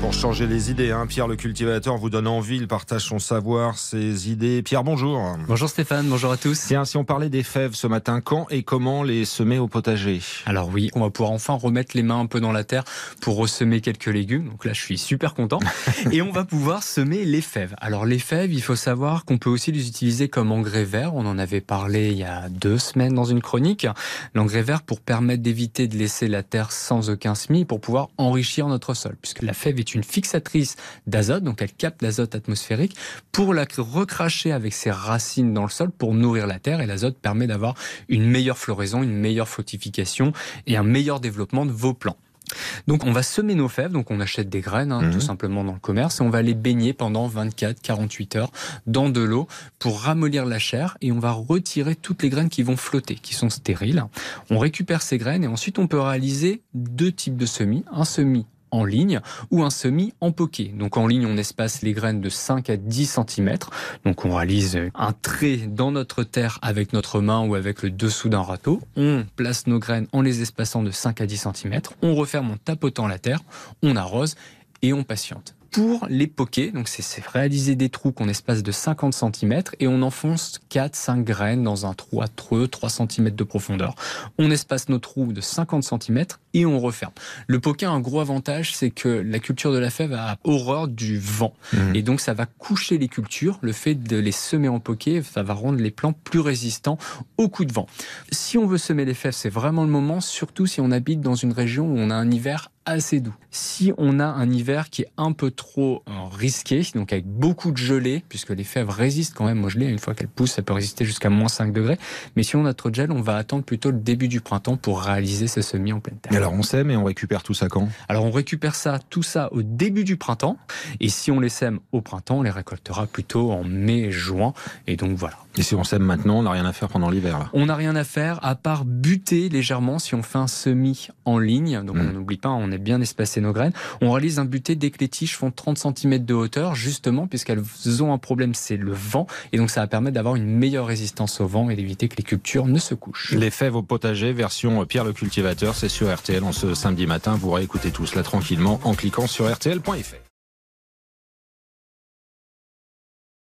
Pour changer les idées, hein, Pierre le cultivateur vous donne envie, il partage son savoir, ses idées. Pierre, bonjour. Bonjour Stéphane, bonjour à tous. Tiens, si on parlait des fèves ce matin, quand et comment les semer au potager? Alors oui, on va pouvoir enfin remettre les mains un peu dans la terre pour ressemer quelques légumes. Donc là, je suis super content. et on va pouvoir semer les fèves. Alors les fèves, il faut savoir qu'on peut aussi les utiliser comme engrais vert. On en avait parlé il y a deux semaines dans une chronique. L'engrais vert pour permettre d'éviter de laisser la terre sans aucun semis pour pouvoir enrichir notre sol. Puisque la fève est une fixatrice d'azote, donc elle capte l'azote atmosphérique pour la recracher avec ses racines dans le sol pour nourrir la terre. Et l'azote permet d'avoir une meilleure floraison, une meilleure fructification et un meilleur développement de vos plants. Donc on va semer nos fèves, donc on achète des graines hein, tout mhm. simplement dans le commerce et on va les baigner pendant 24-48 heures dans de l'eau pour ramollir la chair et on va retirer toutes les graines qui vont flotter, qui sont stériles. On récupère ces graines et ensuite on peut réaliser deux types de semis. Un semis ligne ou un semis en poquet. Donc en ligne, on espace les graines de 5 à 10 cm. Donc on réalise un trait dans notre terre avec notre main ou avec le dessous d'un râteau. On place nos graines en les espaçant de 5 à 10 cm. On referme en tapotant la terre, on arrose et on patiente pour les poquets. Donc, c'est réaliser des trous qu'on espace de 50 cm et on enfonce 4-5 graines dans un trou à 3, 3 cm de profondeur. On espace nos trous de 50 cm et on referme. Le poquet a un gros avantage, c'est que la culture de la fève a horreur du vent. Mmh. Et donc, ça va coucher les cultures. Le fait de les semer en poquet, ça va rendre les plants plus résistants aux coups de vent. Si on veut semer les fèves, c'est vraiment le moment, surtout si on habite dans une région où on a un hiver assez doux. Si on a un hiver qui est un peu trop euh, risqué, donc avec beaucoup de gelée, puisque les fèves résistent quand même au gelée, une fois qu'elles poussent, ça peut résister jusqu'à moins 5 degrés. Mais si on a trop de gel, on va attendre plutôt le début du printemps pour réaliser ce semis en pleine terre. Alors on sème et on récupère tout ça quand? Alors on récupère ça, tout ça au début du printemps. Et si on les sème au printemps, on les récoltera plutôt en mai, juin. Et donc voilà. Et si on sème maintenant, on n'a rien à faire pendant l'hiver On n'a rien à faire à part buter légèrement si on fait un semis en ligne. Donc hmm. on n'oublie pas, on est bien espacé nos graines. On réalise un buté dès que les tiges font 30 cm de hauteur, justement, puisqu'elles ont un problème, c'est le vent. Et donc ça va permettre d'avoir une meilleure résistance au vent et d'éviter que les cultures ne se couchent. Les fèves au potager, version Pierre le cultivateur, c'est sur En ce samedi matin. Vous réécoutez tout cela tranquillement en cliquant sur rtl.fr.